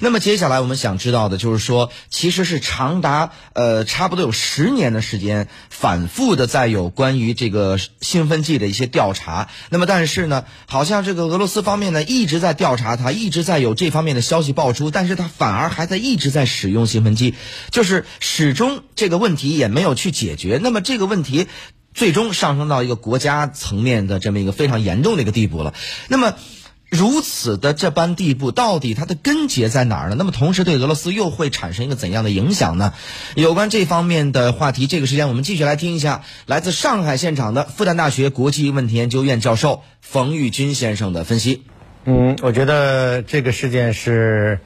那么接下来我们想知道的就是说，其实是长达呃差不多有十年的时间，反复的在有关于这个兴奋剂的一些调查。那么但是呢，好像这个俄罗斯方面呢一直在调查它，一直在有这方面的消息爆出，但是它反而还在一直在使用兴奋剂，就是始终这个问题也没有去解决。那么这个问题。最终上升到一个国家层面的这么一个非常严重的一个地步了。那么，如此的这般地步，到底它的根结在哪儿呢？那么，同时对俄罗斯又会产生一个怎样的影响呢？有关这方面的话题，这个时间我们继续来听一下来自上海现场的复旦大学国际问题研究院教授冯玉军先生的分析。嗯，我觉得这个事件是。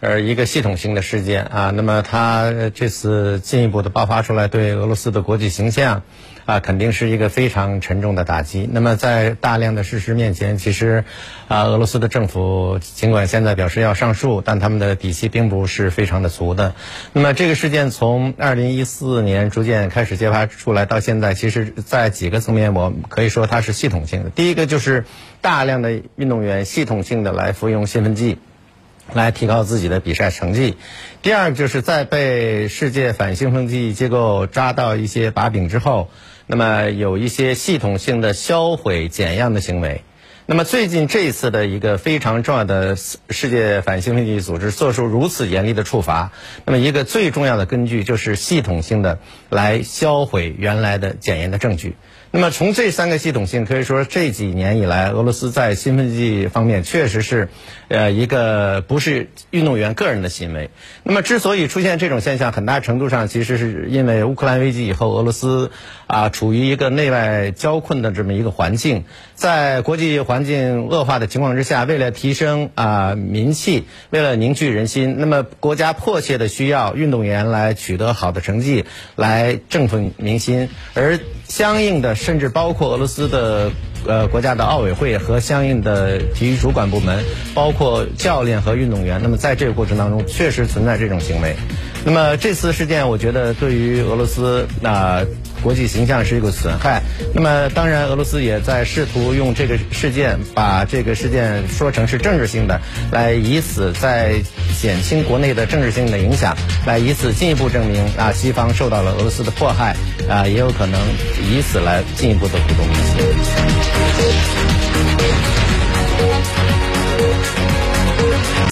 呃，一个系统性的事件啊，那么它这次进一步的爆发出来，对俄罗斯的国际形象啊，肯定是一个非常沉重的打击。那么在大量的事实面前，其实啊，俄罗斯的政府尽管现在表示要上诉，但他们的底气并不是非常的足的。那么这个事件从二零一四年逐渐开始揭发出来，到现在，其实在几个层面，我可以说它是系统性的。第一个就是大量的运动员系统性的来服用兴奋剂。来提高自己的比赛成绩。第二，就是在被世界反兴奋剂机构抓到一些把柄之后，那么有一些系统性的销毁减样的行为。那么最近这一次的一个非常重要的世界反兴奋剂组织做出如此严厉的处罚，那么一个最重要的根据就是系统性的来销毁原来的检验的证据。那么从这三个系统性可以说，这几年以来，俄罗斯在兴奋剂方面确实是，呃，一个不是运动员个人的行为。那么之所以出现这种现象，很大程度上其实是因为乌克兰危机以后，俄罗斯啊处于一个内外交困的这么一个环境，在国际环境恶化的情况之下，为了提升啊民气，为了凝聚人心，那么国家迫切的需要运动员来取得好的成绩，来振奋民心，而相应的。甚至包括俄罗斯的呃国家的奥委会和相应的体育主管部门，包括教练和运动员。那么在这个过程当中，确实存在这种行为。那么这次事件，我觉得对于俄罗斯那国际形象是一个损害。那么当然，俄罗斯也在试图用这个事件把这个事件说成是政治性的，来以此在减轻国内的政治性的影响，来以此进一步证明啊西方受到了俄罗斯的迫害啊，也有可能以此来进一步的鼓动民心。